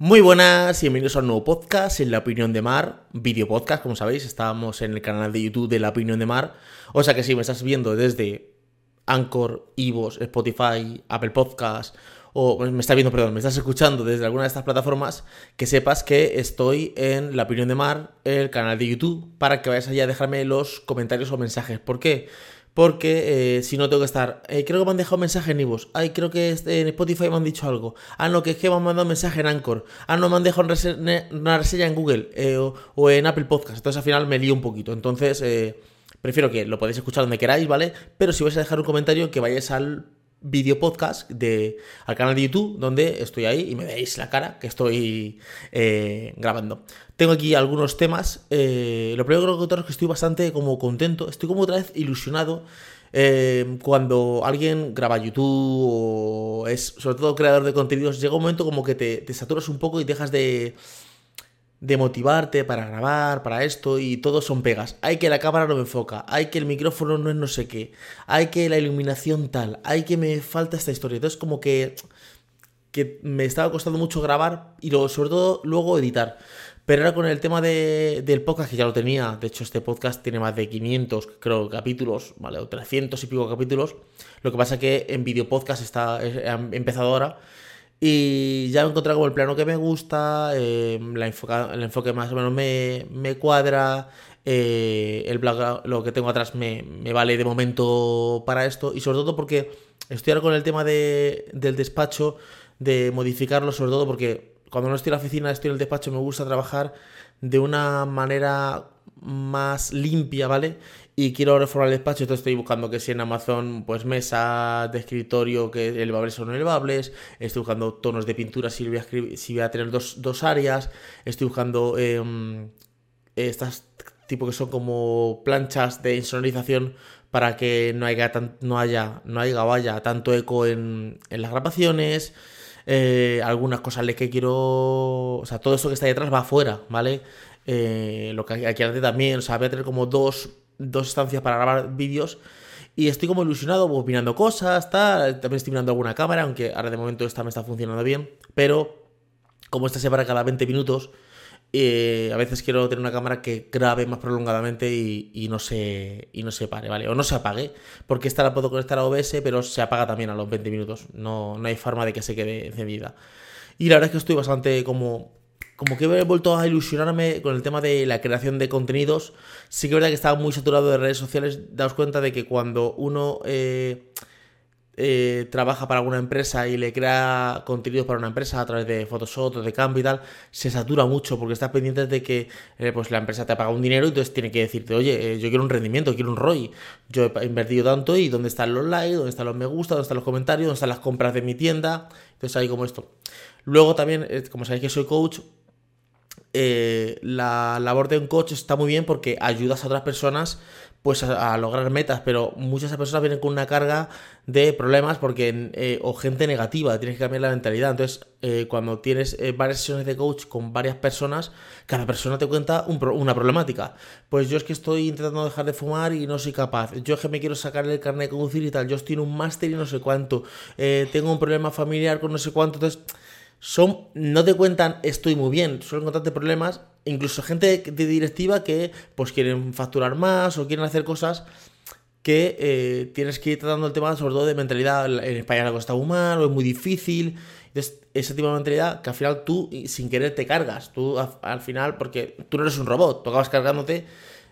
Muy buenas y bienvenidos a un nuevo podcast en La Opinión de Mar, video podcast, como sabéis, estábamos en el canal de YouTube de La Opinión de Mar, o sea que si me estás viendo desde Anchor, Ivos, Spotify, Apple Podcast, o me estás viendo, perdón, me estás escuchando desde alguna de estas plataformas, que sepas que estoy en La Opinión de Mar, el canal de YouTube, para que vayas allá a dejarme los comentarios o mensajes. ¿Por qué? Porque eh, si no tengo que estar. Eh, creo que me han dejado mensaje en Ibos. Ay, creo que en Spotify me han dicho algo. Ah, no, que es que me han mandado mensaje en Anchor. Ah, no, me han dejado una reseña en Google eh, o, en Apple Podcast. Entonces al final me lío un poquito. Entonces, prefiero que lo podéis escuchar donde queráis, ¿vale? Pero si vais a dejar un comentario, que vayáis al vídeo podcast de, al canal de YouTube donde estoy ahí y me veis la cara que estoy grabando. Tengo aquí algunos temas. Eh, lo primero que quiero contaros es que estoy bastante como contento, estoy como otra vez ilusionado. Eh, cuando alguien graba YouTube o es sobre todo creador de contenidos, llega un momento como que te, saturas un poco y dejas de, motivarte para grabar, para esto, y todo son pegas. Hay que la cámara no me enfoca, hay que el micrófono no es no sé qué, hay que la iluminación tal, hay que me falta esta historia. Entonces como que, que me estaba costando mucho grabar y luego, sobre todo luego editar. Pero ahora con el tema de, del podcast, que ya lo tenía, de hecho este podcast tiene más de 500, creo, capítulos, ¿vale? O 300 y pico capítulos. Lo que pasa es que en video podcast está, ha empezado ahora. Y ya he encontrado como el plano que me gusta, eh, la el enfoque más o menos me, cuadra, eh, el blog, lo que tengo atrás me, vale de momento para esto y sobre todo porque estoy ahora con el tema de, del despacho, de modificarlo, sobre todo porque cuando no estoy en la oficina, estoy en el despacho, me gusta trabajar de una manera más limpia, ¿vale? y quiero reformar el despacho, entonces estoy buscando que si en Amazon, pues mesa de escritorio que elevables o no elevables, estoy buscando tonos de pintura si voy a, tener dos, áreas, estoy buscando em, estas tipo que son como planchas de insonorización para que no haya, no haya, no haya vaya tanto eco en, en las grabaciones, eh, algunas cosas que quiero, o sea, todo eso que está detrás va afuera, ¿vale? Eh, lo que aquí hace también, o sea, voy a tener como dos dos estancias para grabar vídeos. Y estoy como ilusionado, opinando cosas, tal. También estoy mirando alguna cámara, aunque ahora de momento esta me está funcionando bien. Pero como esta se para cada 20 minutos, eh, a veces quiero tener una cámara que grabe más prolongadamente y, no se, y no se pare, ¿vale? O no se apague, porque esta la puedo conectar a OBS, pero se apaga también a los 20 minutos. No, no hay forma de que se quede encendida. Y la verdad es que estoy bastante como como que he vuelto a ilusionarme con el tema de la creación de contenidos. Sí que es verdad que estaba muy saturado de redes sociales. Daos cuenta de que cuando uno eh, eh, trabaja para alguna empresa y le crea contenidos para una empresa a través de Photoshop de Canva y tal, se satura mucho porque estás pendiente de que eh, pues la empresa te ha pagado un dinero y entonces tiene que decirte, oye, yo quiero un rendimiento, quiero un ROI. Yo he invertido tanto y dónde están los likes, dónde están los me gusta, dónde están los comentarios, dónde están las compras de mi tienda. Entonces ahí como esto. Luego también, como sabéis que soy coach, eh, la labor de un coach está muy bien porque ayudas a otras personas pues a, lograr metas, pero muchas personas vienen con una carga de problemas porque eh, o gente negativa, tienes que cambiar la mentalidad. Entonces, eh, cuando tienes varias sesiones de coach con varias personas, cada persona te cuenta una problemática. Pues yo es que estoy intentando dejar de fumar y no soy capaz. Yo es que me quiero sacar el carnet de conducir y tal. Yo estoy en un máster y no sé cuánto. tengo un problema familiar con no sé cuánto. Entonces son, no te cuentan estoy muy bien, suelen contarte problemas, incluso gente de directiva que pues quieren facturar más o quieren hacer cosas que eh, tienes que ir tratando el tema sobre todo de mentalidad, en España la mal o es muy difícil, entonces ese tipo de mentalidad que al final tú sin querer te cargas, tú al final, porque tú no eres un robot, tú acabas cargándote,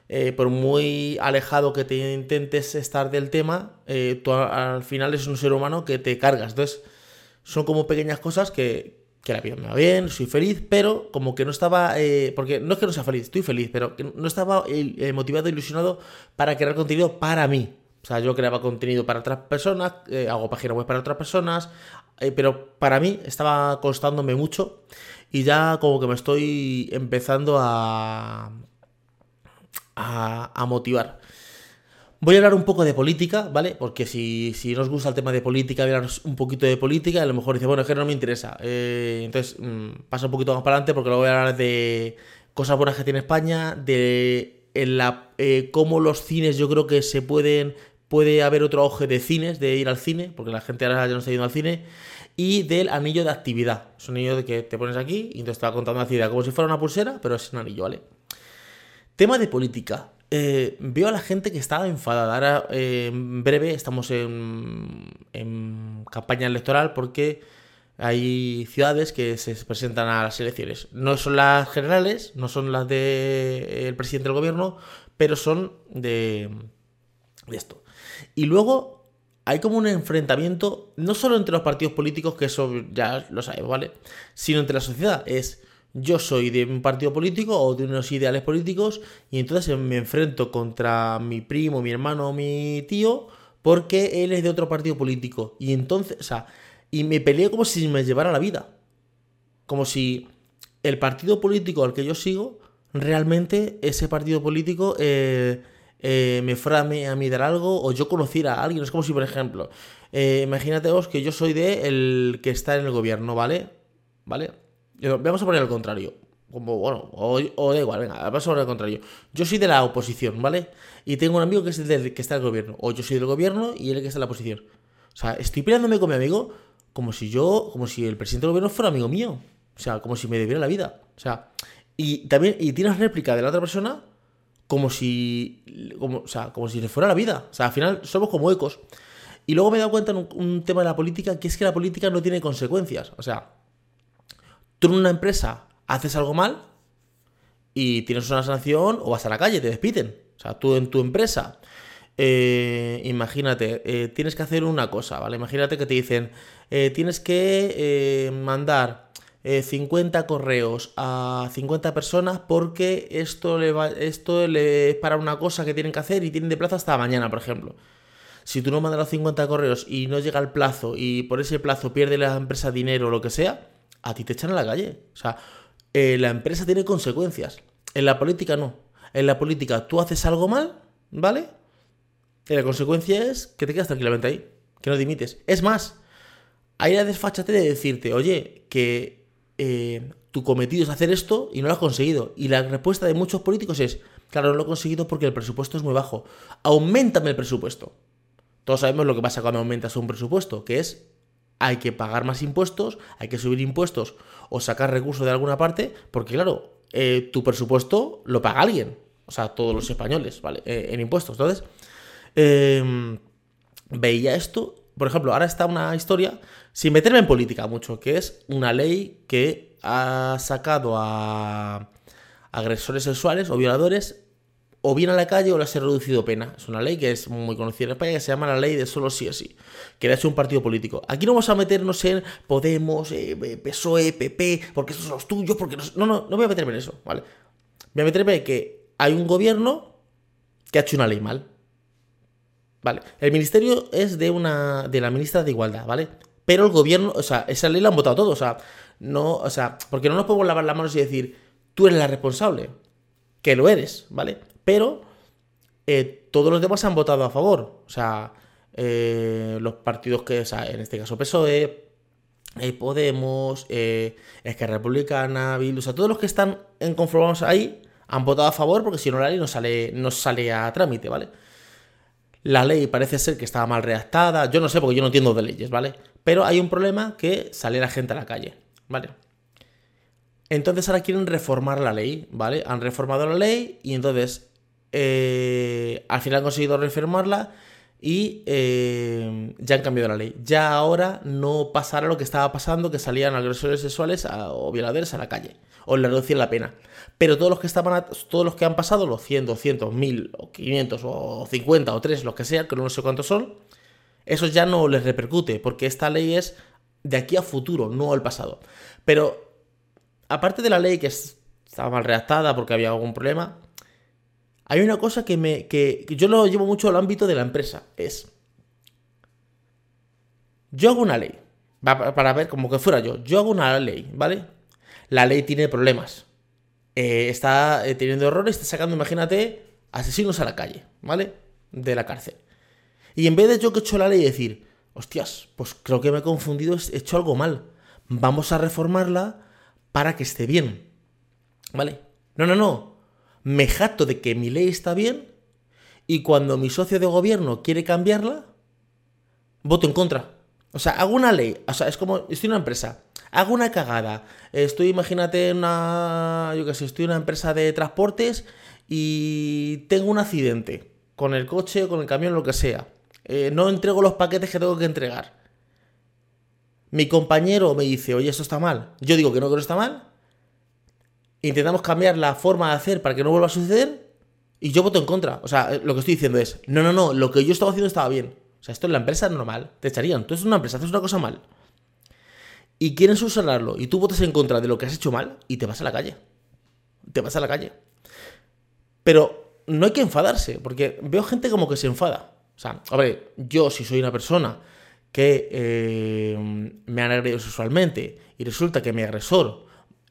eh, por muy alejado que te intentes estar del tema, eh, tú al final eres un ser humano que te cargas, entonces son como pequeñas cosas que, que la vida me va bien, soy feliz, pero como que no estaba, eh, porque no es que no sea feliz, estoy feliz, pero que no estaba eh, motivado, ilusionado para crear contenido para mí. O sea, yo creaba contenido para otras personas, eh, hago páginas web para otras personas, pero para mí estaba costándome mucho y ya como que me estoy empezando a, a, a motivar. Voy a hablar un poco de política, ¿vale? Porque si, si nos gusta el tema de política, voy un poquito de política. A lo mejor dice, bueno, es que no me interesa. Eh, entonces, mm, pasa un poquito más para adelante porque luego voy a hablar de cosas buenas que tiene España, de la, eh, cómo los cines yo creo que se pueden, puede haber otro auge de cines, de ir al cine, porque la gente ahora ya no está yendo al cine. y del anillo de actividad. Es un anillo de que te pones aquí y te está contando la actividad como si fuera una pulsera, pero es un anillo, ¿vale? Tema de política. Eh, veo a la gente que está enfadada. Ahora, eh, en breve, estamos en, campaña electoral porque hay ciudades que se presentan a las elecciones. No son las generales, no son las del presidente del gobierno, pero son de, de esto. Y luego hay como un enfrentamiento, no solo entre los partidos políticos, que eso ya lo sabemos, ¿vale? Sino entre la sociedad. Es yo soy de un partido político o de unos ideales políticos y entonces me enfrento contra mi primo, mi hermano o mi tío porque él es de otro partido político. Y entonces, o sea, y me peleé como si me llevara la vida. Como si el partido político al que yo sigo, realmente ese partido político eh, eh, me fuera a mí, dar algo o yo conociera a alguien. Es como si, por ejemplo, eh, imagínate que yo soy de el que está en el gobierno, ¿vale? ¿Vale? Vamos a poner al contrario. Como, bueno, o, da igual, venga, vamos a poner al contrario. Yo soy de la oposición, ¿vale? Y tengo un amigo que es del que está en el gobierno. O yo soy del gobierno y él que está en la oposición. O sea, estoy peleándome con mi amigo como si yo, como si el presidente del gobierno fuera amigo mío. O sea, como si me debiera la vida. O sea, y también, y tienes réplica de la otra persona como si, como, o sea, como si le fuera la vida. O sea, al final somos como ecos. Y luego me he dado cuenta en un, tema de la política, que es que la política no tiene consecuencias. O sea, tú en una empresa haces algo mal y tienes una sanción o vas a la calle, te despiden. O sea, tú en tu empresa eh, imagínate, eh, tienes que hacer una cosa, ¿vale? Imagínate que te dicen, eh, tienes que mandar 50 correos a 50 personas porque esto, le esto es para una cosa que tienen que hacer y tienen de plazo hasta mañana, por ejemplo. Si tú no mandas los 50 correos y no llega el plazo y por ese plazo pierde la empresa dinero o lo que sea, a ti te echan a la calle. O sea, la empresa tiene consecuencias. En la política no. En la política tú haces algo mal, ¿vale? Y la consecuencia es que te quedas tranquilamente ahí, que no dimites. Es más, hay la desfachate de decirte, oye, que eh, tu cometido es hacer esto y no lo has conseguido. Y la respuesta de muchos políticos es, claro, no lo he conseguido porque el presupuesto es muy bajo. Aumentame el presupuesto. Todos sabemos lo que pasa cuando aumentas un presupuesto, que es hay que pagar más impuestos, hay que subir impuestos o sacar recursos de alguna parte, porque claro, eh, tu presupuesto lo paga alguien, o sea, todos los españoles, ¿vale? Eh, en impuestos. Entonces, Em, veía esto. Por ejemplo, ahora está una historia, sin meterme en política mucho, que es una ley que ha sacado a agresores sexuales o violadores o bien a la calle o les ha reducido pena. Es una ley que es muy conocida en España que se llama la ley de solo sí o sí, que le ha hecho un partido político. Aquí no vamos a meternos en Podemos, eh, PSOE, PP, porque esos son los tuyos, porque no, no, no, no voy a meterme en eso, ¿vale? Voy a meterme en que hay un gobierno que ha hecho una ley mal. Vale, el ministerio es de una de la ministra de Igualdad, ¿vale? Pero el gobierno, o sea, esa ley la han votado todos, o sea, no, o sea, porque no nos podemos lavar las manos y decir, tú eres la responsable, que lo eres, ¿vale? Pero eh, todos los demás han votado a favor, o sea, eh, los partidos que, o sea, en este caso PSOE, eh, Podemos, Esquerra Republicana, Bildu, o sea, todos los que están en conformados ahí han votado a favor porque si no la ley no sale, no sale a trámite, ¿vale? La ley parece ser que estaba mal redactada. Yo no sé porque yo no entiendo de leyes, ¿vale? Pero hay un problema que sale la gente a la calle, ¿vale? Entonces ahora quieren reformar la ley, ¿vale? Han reformado la ley y entonces eh, al final han conseguido reformarla y eh, ya han cambiado la ley. Ya ahora no pasará lo que estaba pasando, que salían agresores sexuales o violadores a la calle o le reducían la pena. Pero todos los que estaban, todos los que han pasado, los 100, 200, 1000 o 500 o 50 o 3, los que sea, que no sé cuántos son, eso ya no les repercute, porque esta ley es de aquí a futuro, no al pasado. Pero, aparte de la ley que estaba mal redactada porque había algún problema, hay una cosa que me. que, yo lo llevo mucho al ámbito de la empresa. Es. Yo hago una ley. Para ver como que fuera yo. Yo hago una ley, ¿vale? la ley tiene problemas. Eh, está eh, teniendo errores, está sacando, imagínate, asesinos a la calle, ¿vale? De la cárcel. Y en vez de yo que he hecho la ley decir, hostias, pues creo que me he confundido, he hecho algo mal. Vamos a reformarla para que esté bien. ¿Vale? No, no, no. Me jacto de que mi ley está bien y cuando mi socio de gobierno quiere cambiarla, voto en contra. O sea, hago una ley, o sea, es como, estoy en una empresa, hago una cagada, estoy, imagínate, una, yo qué sé, estoy en una empresa de transportes y tengo un accidente con el coche, con el camión, lo que sea. Eh, no entrego los paquetes que tengo que entregar. Mi compañero me dice, oye, esto está mal. Yo digo que no, que no está mal. Intentamos cambiar la forma de hacer para que no vuelva a suceder. Y yo voto en contra. O sea, lo que estoy diciendo es, no, no, no, lo que yo estaba haciendo estaba bien. O sea, esto en la empresa es normal. Te echarían. Tú eres una empresa, haces una cosa mal. Y quieren subsanarlo. Y tú votas en contra de lo que has hecho mal y te vas a la calle. Te vas a la calle. Pero no hay que enfadarse, porque veo gente como que se enfada. O sea, a ver, yo si soy una persona que eh, me han agredido sexualmente y resulta que mi agresor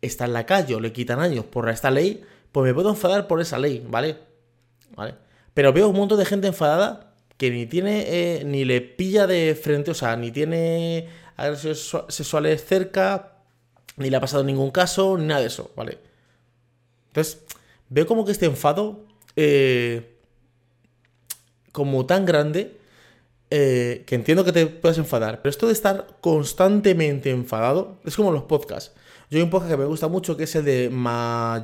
está en la calle o le quitan años por esta ley, pues me puedo enfadar por esa ley, ¿vale? ¿Vale? Pero veo un montón de gente enfadada que ni tiene, eh, ni le pilla de frente, o sea, ni tiene agresiones sexuales cerca, ni le ha pasado ningún caso, ni nada de eso, ¿vale? Entonces, veo como que este enfado eh, como tan grande eh, que entiendo que te puedes enfadar, pero esto de estar constantemente enfadado es como los podcasts. Yo hay un podcast que me gusta mucho que es el de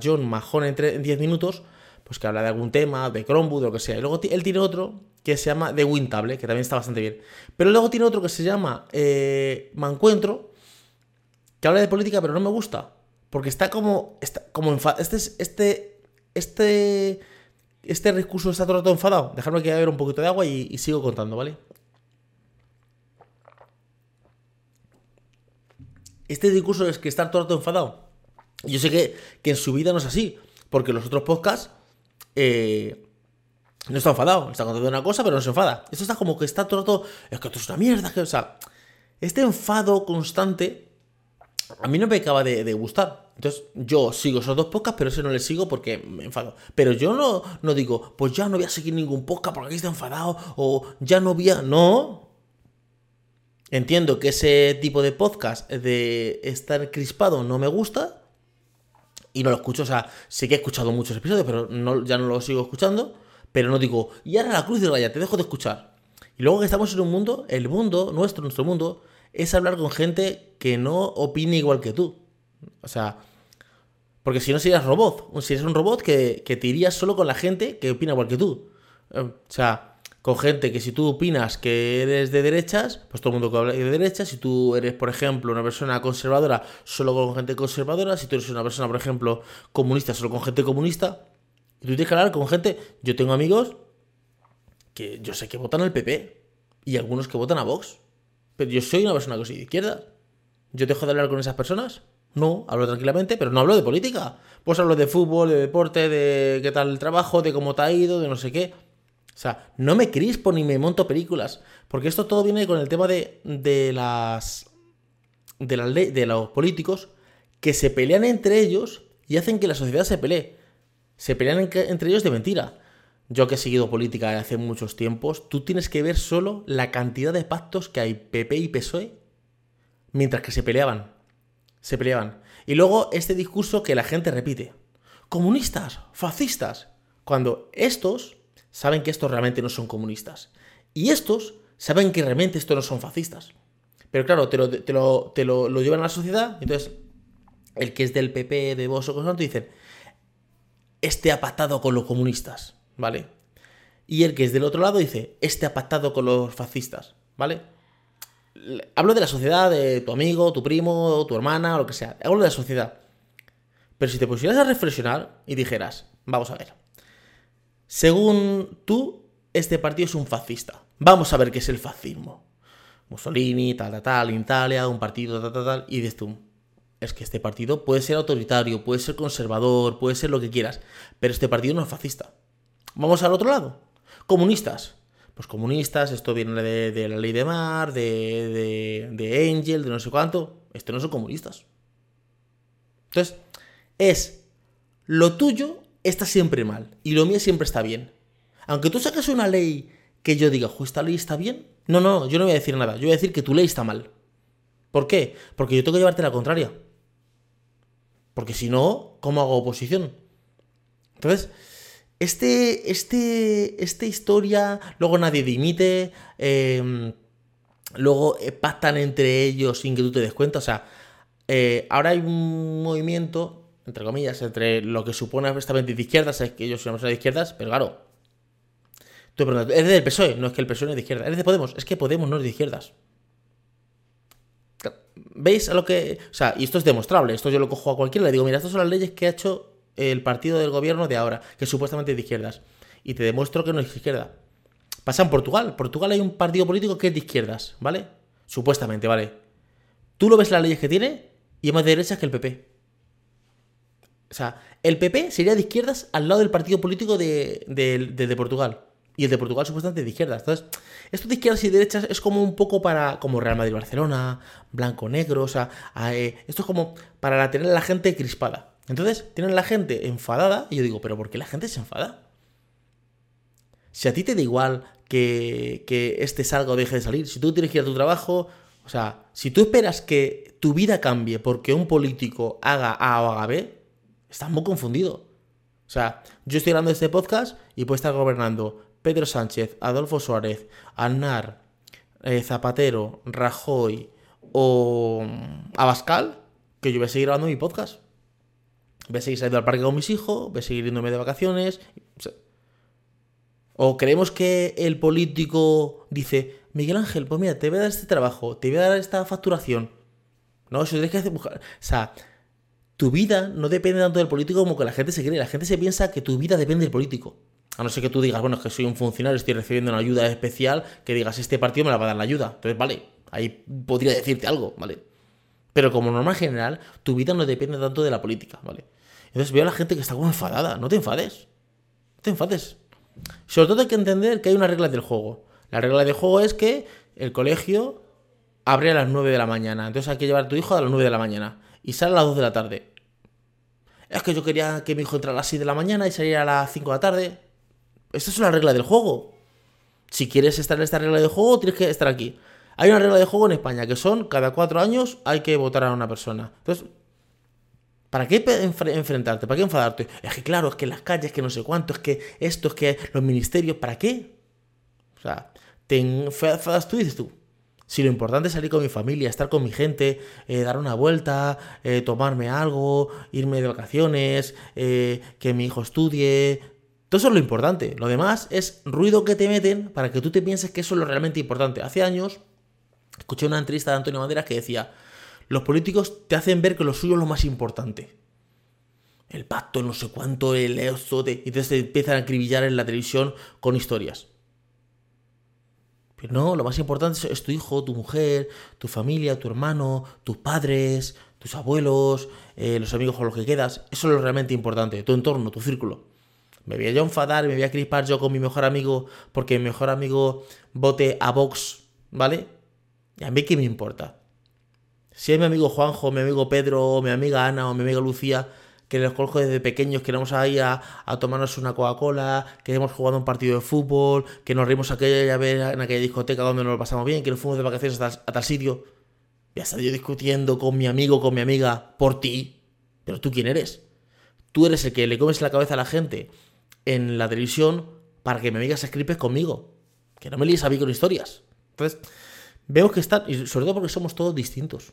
John Majón en 10 minutos, pues que habla de algún tema, de Chromebook, de lo que sea. Y luego él tiene otro que se llama The Wintable, que también está bastante bien. Pero luego tiene otro que se llama eh, Mancuentro, que habla de política, pero no me gusta. Porque está como. Está como enfadado. Este, este, este este recurso está todo el rato enfadado. Dejadme que beber un poquito de agua y, sigo contando, ¿vale? Este discurso es que está todo el rato enfadado. Yo sé que, en su vida no es así, porque los otros podcasts eh, no está enfadado, está contando una cosa, pero no se enfada. Esto está como que está todo el rato, es que esto es una mierda, que, o sea, este enfado constante a mí no me acaba de, gustar. Entonces, yo sigo esos dos podcasts, pero ese no le sigo porque me enfado. Pero yo no, no digo, pues ya no voy a seguir ningún podcast porque aquí está enfadado, o ya no voy a. No. Entiendo que ese tipo de podcast de estar crispado no me gusta. Y no lo escucho. O sea, sí que he escuchado muchos episodios, pero ya no lo sigo escuchando. Pero no digo, y ahora la cruz de raya, te dejo de escuchar. Y luego que estamos en un mundo, el mundo, nuestro, nuestro mundo, es hablar con gente que no opine igual que tú. O sea, porque si no serías robot. Si eres un robot que, te irías solo con la gente que opina igual que tú. Eh, o sea, con gente que si tú opinas que eres de derechas, pues todo el mundo que habla de derechas. Si tú eres, por ejemplo, una persona conservadora, solo con gente conservadora. Si tú eres una persona, por ejemplo, comunista, solo con gente comunista. Y tú tienes que hablar con gente. Yo tengo amigos que yo sé que votan al PP y algunos que votan a Vox. Pero yo soy una persona que soy de izquierda. ¿Yo dejo de hablar con esas personas? No, hablo tranquilamente, pero no hablo de política. Pues hablo de fútbol, de deporte, de qué tal el trabajo, de cómo te ha ido, de no sé qué. O sea, no me crispo ni me monto películas. Porque esto todo viene con el tema de, de las. de la ley, de los políticos que se pelean entre ellos y hacen que la sociedad se pelee. Se pelean entre ellos de mentira. Yo que he seguido política hace muchos tiempos, tú tienes que ver solo la cantidad de pactos que hay PP y PSOE mientras que se peleaban. Se peleaban. Y luego este discurso que la gente repite. Comunistas, fascistas. Cuando estos saben que estos realmente no son comunistas. Y estos saben que realmente estos no son fascistas. Pero claro, te lo, te lo, te lo, llevan a la sociedad. Entonces, el que es del PP, de vos o cosas dicen, este ha pactado con los comunistas. ¿vale? Y el que es del otro lado dice, este ha pactado con los fascistas, ¿vale? Hablo de la sociedad, de tu amigo, tu primo, tu hermana, lo que sea. Hablo de la sociedad. Pero si te pusieras a reflexionar y dijeras, vamos a ver, según tú, este partido es un fascista. Vamos a ver qué es el fascismo. Mussolini, tal, tal, tal, Italia, un partido, tal, tal, tal, y dices tú, es que este partido puede ser autoritario, puede ser conservador, puede ser lo que quieras, pero este partido no es fascista. Vamos al otro lado. Comunistas. Pues comunistas, esto viene de, la ley de mar, de, de, Angel, de no sé cuánto. Estos no son comunistas. Entonces, es lo tuyo está siempre mal y lo mío siempre está bien. Aunque tú saques una ley que yo diga, esta ley está bien. No, no, yo no voy a decir nada. Yo voy a decir que tu ley está mal. ¿Por qué? Porque yo tengo que llevarte la contraria. Porque si no, ¿cómo hago oposición? Entonces, este, este, esta historia, luego nadie dimite, em, luego eh, pactan entre ellos sin que tú te des cuenta. O sea, eh, ahora hay un movimiento, entre comillas, entre lo que supone abiertamente de izquierdas, es que ellos son de izquierdas, pero claro. Tú preguntas, ¿eres del PSOE? No es que el PSOE no es de izquierda. ¿Eres de Podemos? Es que Podemos no es de izquierdas. ¿Veis a lo que.? O sea, y esto es demostrable. Esto yo lo cojo a cualquiera. Le digo, mira, estas son las leyes que ha hecho el partido del gobierno de ahora, que supuestamente es de izquierdas. Y te demuestro que no es de izquierda. Pasa en Portugal. Portugal hay un partido político que es de izquierdas, ¿vale? Supuestamente, ¿vale? Tú lo ves las leyes que tiene y es más de derechas que el PP. O sea, el PP sería de izquierdas al lado del partido político de, de, Portugal. Y el de Portugal supuestamente de izquierdas. Entonces, esto de izquierdas y derechas es como un poco para. como Real Madrid-Barcelona, blanco-negro. O sea, eh, esto es como para tener a la gente crispada. Entonces, tienen la gente enfadada. Y yo digo, ¿pero por qué la gente se enfada? Si a ti te da igual que, que este salga o deje de salir, si tú tienes que ir a tu trabajo, o sea, si tú esperas que tu vida cambie porque un político haga A o haga B, estás muy confundido. O sea, yo estoy hablando de este podcast y puede estar gobernando Pedro Sánchez, Adolfo Suárez, Anar, eh, Zapatero, Rajoy o Abascal, que yo voy a seguir grabando mi podcast. Voy a seguir saliendo al parque con mis hijos, voy a seguir yéndome de vacaciones. O creemos que el político dice, Miguel Ángel, pues mira, te voy a dar este trabajo, te voy a dar esta facturación. No, eso tienes que hacer. O sea, tu vida no depende tanto del político como que la gente se cree. La gente se piensa que tu vida depende del político. A no ser que tú digas, bueno, es que soy un funcionario, estoy recibiendo una ayuda especial, que digas, este partido me la va a dar la ayuda. Entonces, vale, ahí podría decirte algo, ¿vale? Pero como norma general, tu vida no depende tanto de la política, ¿vale? Entonces veo a la gente que está como enfadada. No te enfades. No te enfades. Sobre todo hay que entender que hay una regla del juego. La regla del juego es que el colegio abre a las 9 de la mañana. Entonces hay que llevar a tu hijo a las 9 de la mañana. Y sale a las 2 de la tarde. Es que yo quería que mi hijo entrara a las 6 de la mañana y saliera a las 5 de la tarde. Esta es una regla del juego. Si quieres estar en esta regla del juego, tienes que estar aquí. Hay una regla de juego en España que son cada cuatro años hay que votar a una persona. Entonces, ¿Para qué enfrentarte? ¿Para qué enfadarte? Es que claro, es que las calles, que no sé cuánto, es que esto, es que los ministerios, ¿para qué? O sea, te enfadas tú y dices tú. Si lo importante es salir con mi familia, estar con mi gente, eh, dar una vuelta, eh, tomarme algo, irme de vacaciones, eh, que mi hijo estudie. Todo eso es lo importante. Lo demás es ruido que te meten para que tú te pienses que eso es lo realmente importante. Hace años escuché una entrevista de Antonio Banderas que decía, los políticos te hacen ver que lo suyo es lo más importante. El pacto, no sé cuánto, el esto, y entonces te empiezan a acribillar en la televisión con historias. No, lo más importante es tu hijo, tu mujer, tu familia, tu hermano, tus padres, tus abuelos, eh, los amigos con los que quedas. Eso es lo realmente importante, tu entorno, tu círculo. Me voy a yo enfadar, me voy a crispar yo con mi mejor amigo porque mi mejor amigo vote a Vox, ¿vale? Y a mí qué me importa. Si es mi amigo Juanjo, mi amigo Pedro, mi amiga Ana o mi amiga Lucía, que los conozco desde pequeños, que vamos ahí a, a tomarnos una Coca-Cola, que hemos jugado un partido de fútbol, que nos rimos aquella vez en aquella discoteca donde nos lo pasamos bien, que nos fuimos de vacaciones a tal, sitio. Y hasta yo discutiendo con mi amigo, con mi amiga, por ti. Pero tú quién eres? Tú eres el que le comes la cabeza a la gente en la televisión para que mi amiga se escripe conmigo. Que no me líes a mí con historias. Entonces, vemos que están, y sobre todo porque somos todos distintos.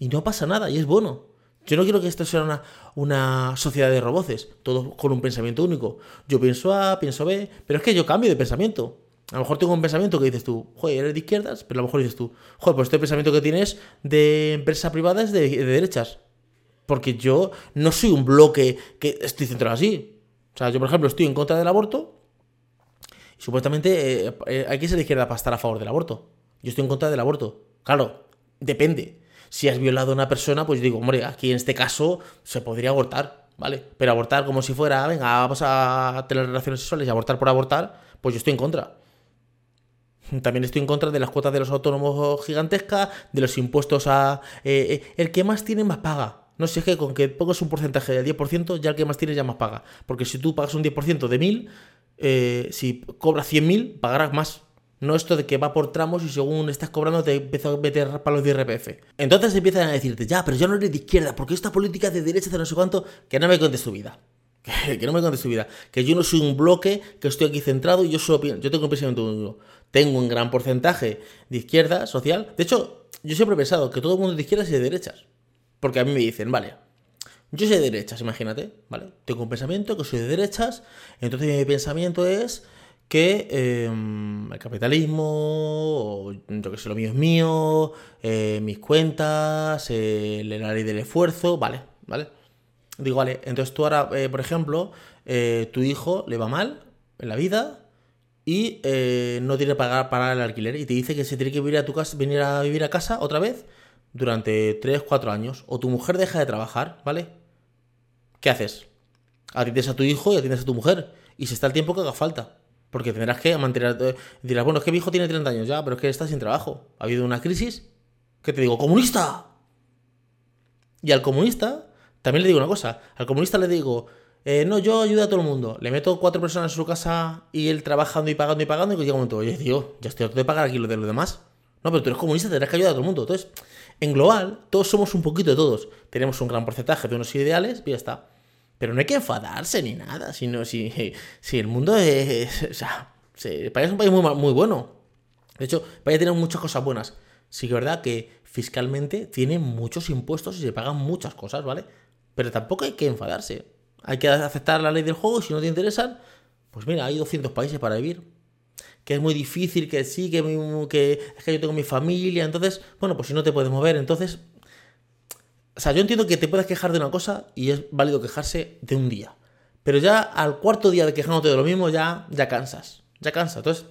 Y no pasa nada, y es bueno. Yo no quiero que esto sea una, una sociedad de roboces, todos con un pensamiento único. Yo pienso A, pienso B, pero es que yo cambio de pensamiento. A lo mejor tengo un pensamiento que dices tú, joder, eres de izquierdas, pero a lo mejor dices tú, joder, pues este pensamiento que tienes de empresa privada es de, derechas. Porque yo no soy un bloque que estoy centrado así. O sea, yo, por ejemplo, estoy en contra del aborto y supuestamente eh, eh, hay que ser de izquierda para estar a favor del aborto. Yo estoy en contra del aborto. Claro, depende. Si has violado a una persona, pues digo, hombre, aquí en este caso se podría abortar, ¿vale? Pero abortar como si fuera, venga, vamos a tener relaciones sexuales y abortar por abortar, pues yo estoy en contra. También estoy en contra de las cuotas de los autónomos gigantescas, de los impuestos a... Eh, eh, el que más tiene más paga. No sé, es que con que pongas un porcentaje del 10%, ya el que más tiene ya más paga. Porque si tú pagas un 10% de 1000, eh, si cobras 100.000, pagarás más. No esto de que va por tramos y según estás cobrando te empieza a meter palos de IRPF. Entonces empiezan a decirte, ya, pero yo no eres de izquierda, porque esta política de derecha de no sé cuánto, que no me cuentes tu vida. Que, no me contes tu vida. Que yo no soy un bloque, que estoy aquí centrado y yo solo Yo tengo un pensamiento único. Tengo un gran porcentaje de izquierda social. De hecho, yo siempre he pensado que todo el mundo es de izquierdas y de derechas. Porque a mí me dicen, vale, yo soy de derechas, imagínate, ¿vale? Tengo un pensamiento que soy de derechas, entonces mi pensamiento es que em, el capitalismo, yo que sé, lo mío es mío, eh, mis cuentas, la ley del esfuerzo, vale, ¿vale? Digo, vale, entonces tú ahora, eh, por ejemplo, eh, tu hijo le va mal en la vida y no tiene que pagar, pagar el alquiler y te dice que se tiene que venir a tu casa, venir a vivir a casa otra vez durante 3, 4 años, o tu mujer deja de trabajar, ¿vale? ¿Qué haces? Atiendes a tu hijo y atiendes a tu mujer, y se está el tiempo que haga falta. Porque tendrás que mantener. Eh, dirás, bueno, es que mi hijo tiene 30 años ya, pero es que está sin trabajo. Ha habido una crisis. ¿Qué te digo? ¡Comunista! Y al comunista también le digo una cosa. Al comunista le digo, eh, no, yo ayudo a todo el mundo. Le meto cuatro personas en su casa y él trabajando y pagando y pagando. Y llega un momento, oye, tío, ya estoy harto de pagar aquí lo de los demás. No, pero tú eres comunista, tendrás que ayudar a todo el mundo. Entonces, en global, todos somos un poquito de todos. Tenemos un gran porcentaje de unos ideales y ya está. Pero no hay que enfadarse ni nada, sino si, si el mundo es... O sea, España es un país muy, muy bueno. De hecho, España tiene muchas cosas buenas. Sí que es verdad que fiscalmente tiene muchos impuestos y se pagan muchas cosas, ¿vale? Pero tampoco hay que enfadarse. Hay que aceptar la ley del juego y si no te interesan, pues mira, hay 200 países para vivir. Que es muy difícil, que sí, que, que es que yo tengo mi familia, entonces, bueno, pues si no te puedes mover, entonces o sea, yo entiendo que te puedes quejar de una cosa y es válido quejarse de un día. Pero ya al cuarto día de quejándote de lo mismo, ya, ya cansas. Ya cansa. Entonces,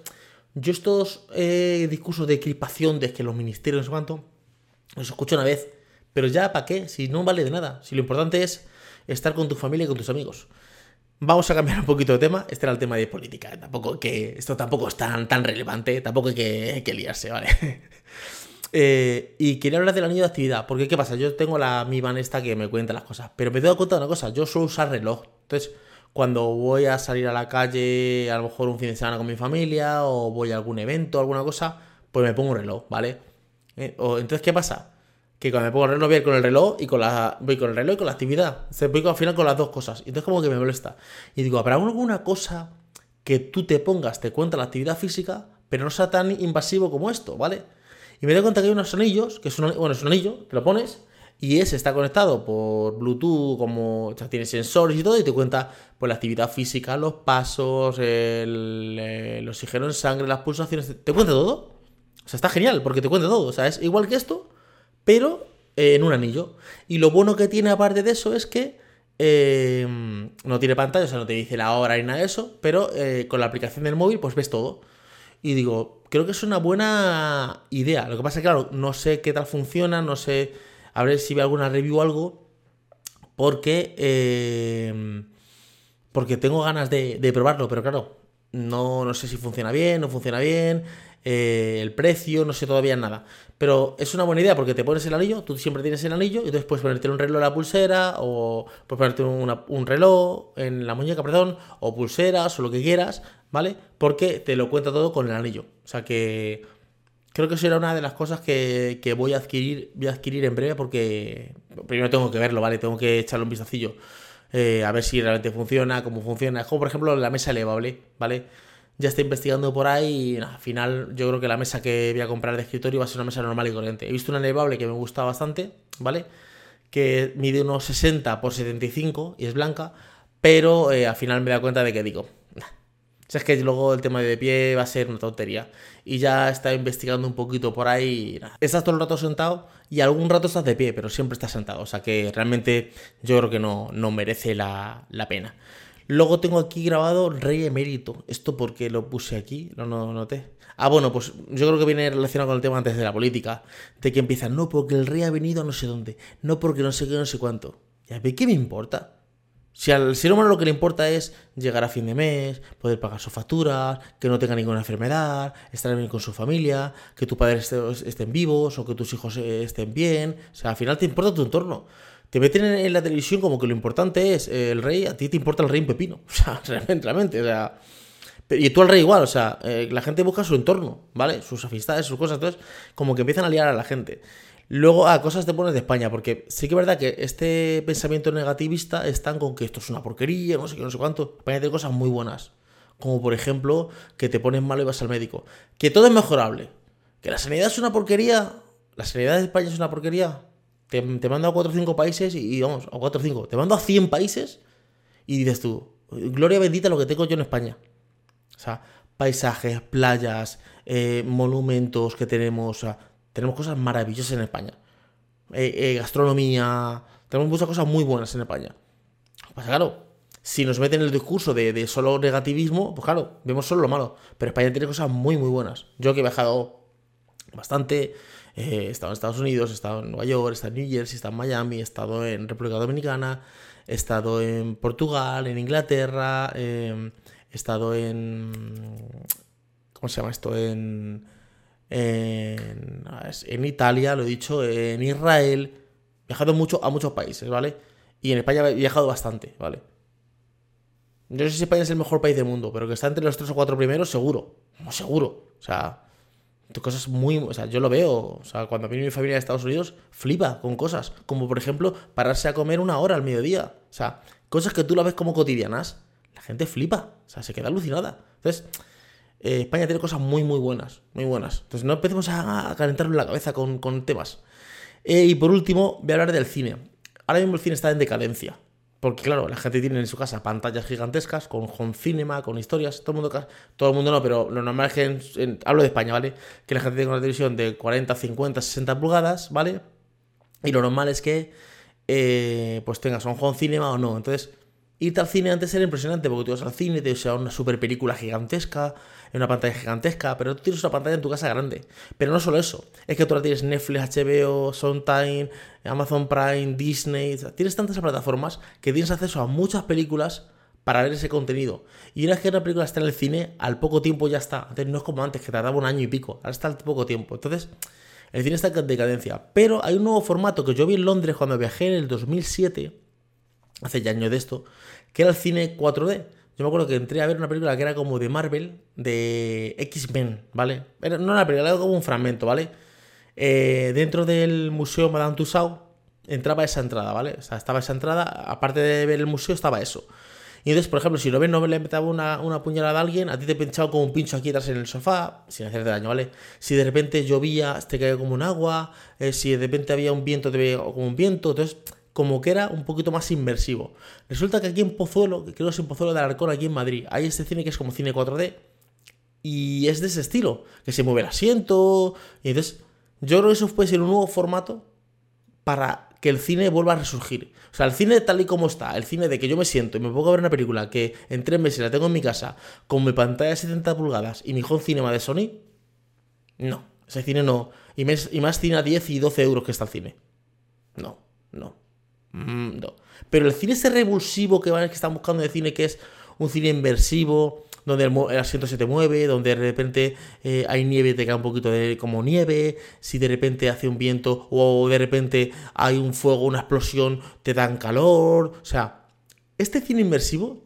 yo estos eh, discursos de equipación de que los ministerios, no sé cuánto, los escucho una vez. Pero ya, ¿para qué? Si no vale de nada. Si lo importante es estar con tu familia y con tus amigos. Vamos a cambiar un poquito de tema. Este era el tema de política. Tampoco que esto tampoco es tan, tan relevante. Tampoco que, que liarse, ¿vale? Eh, y quería hablar del anillo de actividad, porque ¿qué pasa? Yo tengo la Mi Band esta que me cuenta las cosas, pero me he dado cuenta de una cosa, yo suelo usar reloj. Entonces, cuando voy a salir a la calle, a lo mejor un fin de semana con mi familia, o voy a algún evento, alguna cosa, pues me pongo un reloj, ¿vale? Eh, o, entonces, ¿qué pasa? Que cuando me pongo el reloj voy con el reloj y con la. Voy con el reloj y con la actividad. Se voy al final con las dos cosas. Entonces como que me molesta. Y digo, ¿habrá alguna cosa que tú te pongas, te cuenta la actividad física, pero no sea tan invasivo como esto, ¿vale? Y me doy cuenta que hay unos anillos, que es un, bueno, es un anillo, que lo pones y ese está conectado por Bluetooth, como o sea, tiene sensores y todo, y te cuenta pues, la actividad física, los pasos, el, oxígeno en sangre, las pulsaciones, te cuenta todo. O sea, está genial, porque te cuenta todo. O sea, es igual que esto, pero eh, en un anillo. Y lo bueno que tiene aparte de eso es que eh, no tiene pantalla, o sea, no te dice la hora ni nada de eso, pero eh, con la aplicación del móvil pues ves todo. Y digo, creo que es una buena idea. Lo que pasa es que, claro, no sé qué tal funciona, no sé, a ver si ve alguna review o algo, porque, eh, porque tengo ganas de, probarlo, pero claro, no, no sé si funciona bien, no funciona bien, eh, el precio, no sé todavía nada. Pero es una buena idea porque te pones el anillo, tú siempre tienes el anillo, y entonces puedes ponerte un reloj en la pulsera, o puedes ponerte un reloj en la muñeca, perdón, o pulseras, o lo que quieras, ¿vale? Porque te lo cuenta todo con el anillo. O sea que creo que será una de las cosas que, voy a adquirir, voy a adquirir en breve porque primero tengo que verlo, ¿vale? Tengo que echarle un vistacillo. Eh, a ver si realmente funciona, cómo funciona. Es como por ejemplo la mesa elevable, ¿vale? Ya estoy investigando por ahí y al final yo creo que la mesa que voy a comprar de escritorio va a ser una mesa normal y corriente. He visto una elevable que me gusta bastante, ¿vale? Que mide unos 60 por 75 y es blanca, pero eh, al final me da cuenta de que digo, si es que luego el tema de pie va a ser una tontería. Y ya está investigando un poquito por ahí. Estás todo el rato sentado y algún rato estás de pie, pero siempre estás sentado. O sea que realmente yo creo que no, no merece la, pena. Luego tengo aquí grabado Rey Emérito. ¿Esto porque lo puse aquí? No, no noté. Ah, bueno, pues yo creo que viene relacionado con el tema antes de la política. De que empiezan, no porque el rey ha venido a no sé dónde. No porque no sé qué, no sé cuánto. Ya qué me importa. Si al ser humano lo que le importa es llegar a fin de mes, poder pagar sus facturas, que no tenga ninguna enfermedad, estar bien con su familia, que tus padres estén vivos o que tus hijos eh, estén bien. O sea, al final te importa tu entorno. Te meten en la televisión como que lo importante es eh, el rey, a ti te importa el rey en pepino. O sea, realmente, realmente. O sea, y tú al rey igual, o sea, eh, la gente busca su entorno, ¿vale? Sus amistades, sus cosas. Entonces, como que empiezan a liar a la gente. Luego, a cosas te pones de España, porque sí que es verdad que este pensamiento negativista están con que esto es una porquería, no sé qué, no sé cuánto. España tiene cosas muy buenas. Como por ejemplo, que te pones malo y vas al médico. Que todo es mejorable. Que la sanidad es una porquería. La sanidad de España es una porquería. Te, mando a 4 o 5 países y, vamos, a 4 o 5. Te mando a 100 países y dices tú, gloria bendita lo que tengo yo en España. O sea, paisajes, playas, eh, monumentos que tenemos. O sea, tenemos cosas maravillosas en España. Eh, eh, gastronomía. Tenemos muchas cosas muy buenas en España. Pues claro, si nos meten en el discurso de, solo negativismo, pues claro, vemos solo lo malo. Pero España tiene cosas muy, muy buenas. Yo que he viajado bastante, eh, he estado en Estados Unidos, he estado en Nueva York, he estado en New Jersey, he estado en Miami, he estado en República Dominicana, he estado en Portugal, en Inglaterra, he estado en... ¿Cómo se llama esto? En en, Italia, lo he dicho, en Israel. He viajado mucho a muchos países, ¿vale? Y en España he viajado bastante, ¿vale? No sé si España es el mejor país del mundo, pero que está entre los tres o cuatro primeros, seguro. seguro. O sea, cosas muy. O sea, yo lo veo. O sea, cuando viene mi familia de Estados Unidos, flipa con cosas. Como por ejemplo, pararse a comer una hora al mediodía. O sea, cosas que tú la ves como cotidianas. La gente flipa. O sea, se queda alucinada. Entonces, eh, España tiene cosas muy, muy buenas, muy buenas. Entonces no empecemos a, calentarnos la cabeza con, temas. Eh, y por último, voy a hablar del cine. Ahora mismo el cine está en decadencia. Porque claro, la gente tiene en su casa pantallas gigantescas, con home cinema, con historias, todo el mundo, todo mundo no, pero lo normal es que, hablo de España, ¿vale? Que la gente tenga una televisión de 40, 50, 60 pulgadas, ¿vale? Y lo normal es que, eh, pues tengas un home cinema o no. Entonces, irte al cine antes era impresionante, porque tú vas al cine, te sea una super película gigantesca, en una pantalla gigantesca, pero tú tienes una pantalla en tu casa grande. Pero no solo eso, es que tú ahora tienes Netflix, HBO, Sondheim, Amazon Prime, Disney, tienes tantas plataformas que tienes acceso a muchas películas para ver ese contenido. Y una vez que una película está en el cine, al poco tiempo ya está. Entonces no es como antes, que tardaba un año y pico, ahora está al poco tiempo. Entonces, el cine está en decadencia. Pero hay un nuevo formato que yo vi en Londres cuando viajé en el 2007, hace ya años de esto, que era el cine 4D. Yo me acuerdo que entré a ver una película que era como de Marvel, de X-Men, ¿vale? no era una película, era como un fragmento, ¿vale? Eh, dentro del museo Madame Tussauds entraba esa entrada, ¿vale? O sea, estaba esa entrada, aparte de ver el museo, estaba eso. Y entonces, por ejemplo, si lo ves, no le metaba una, una, puñalada a alguien, a ti te pinchaba como un pincho aquí atrás en el sofá, sin hacerte daño, ¿vale? Si de repente llovía, te caía como un agua, eh, si de repente había un viento, te veía como un viento, entonces como que era un poquito más inmersivo. Resulta que aquí en Pozuelo, que creo que es en Pozuelo de Alarcón, aquí en Madrid, hay este cine que es como cine 4D y es de ese estilo, que se mueve el asiento. Y entonces, yo creo que eso puede ser un nuevo formato para que el cine vuelva a resurgir. O sea, el cine tal y como está, el cine de que yo me siento y me pongo a ver una película que en tres meses la tengo en mi casa con mi pantalla de 70 pulgadas y mi home cinema de Sony, no, ese cine no. Y más, y más cine a 10 y 12 euros que está el cine. No, no. Pero el cine ese revulsivo que, van, que están buscando de cine, que es un cine inversivo, donde el, asiento se te mueve, donde de repente eh, hay nieve, te cae un poquito de como nieve, si de repente hace un viento o de repente hay un fuego, una explosión, te dan calor. O sea, este cine inmersivo,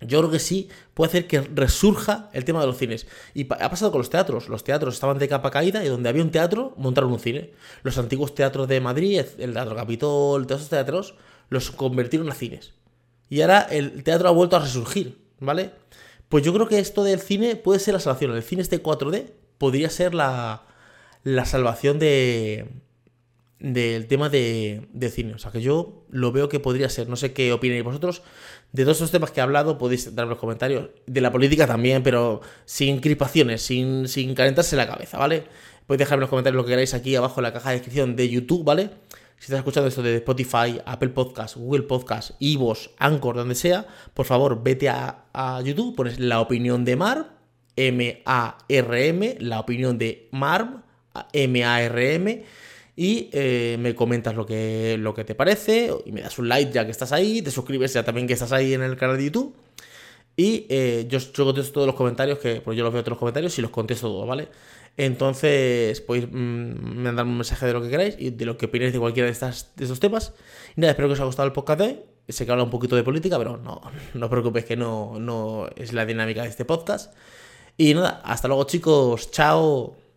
yo creo que sí puede hacer que resurja el tema de los cines. Y ha pasado con los teatros. Los teatros estaban de capa caída y donde había un teatro montaron un cine. Los antiguos teatros de Madrid, el Teatro Capitol, todos esos teatros, los convirtieron a cines. Y ahora el teatro ha vuelto a resurgir, ¿vale? Pues yo creo que esto del cine puede ser la salvación. El cine este 4D podría ser la, la salvación de, del tema de, cine. O sea, que yo lo veo que podría ser. No sé qué opináis vosotros. De todos estos temas que he hablado, podéis darme los comentarios. De la política también, pero sin crispaciones, sin, sin calentarse la cabeza, ¿vale? Podéis dejarme los comentarios lo que queráis aquí abajo en la caja de descripción de YouTube, ¿vale? Si estás escuchando esto de Spotify, Apple Podcast, Google Podcast, Ivos, Anchor, donde sea, por favor, vete a, a YouTube, pones la opinión de Mar, M-A-R-M, la opinión de Marm, M-A-R-M y eh, me comentas lo que, lo que te parece y me das un like ya que estás ahí, te suscribes ya también que estás ahí en el canal de YouTube. Y eh, yo, contesto todos los comentarios, que pues yo los veo todos los comentarios y los contesto todos, ¿vale? Entonces podéis mm, mandarme un mensaje de lo que queráis y de lo que opinéis de cualquiera de, estas, de estos temas. Y nada, espero que os haya gustado el podcast de hoy. Sé que habla un poquito de política, pero no, no os preocupéis que no, no es la dinámica de este podcast. Y nada, hasta luego chicos, chao.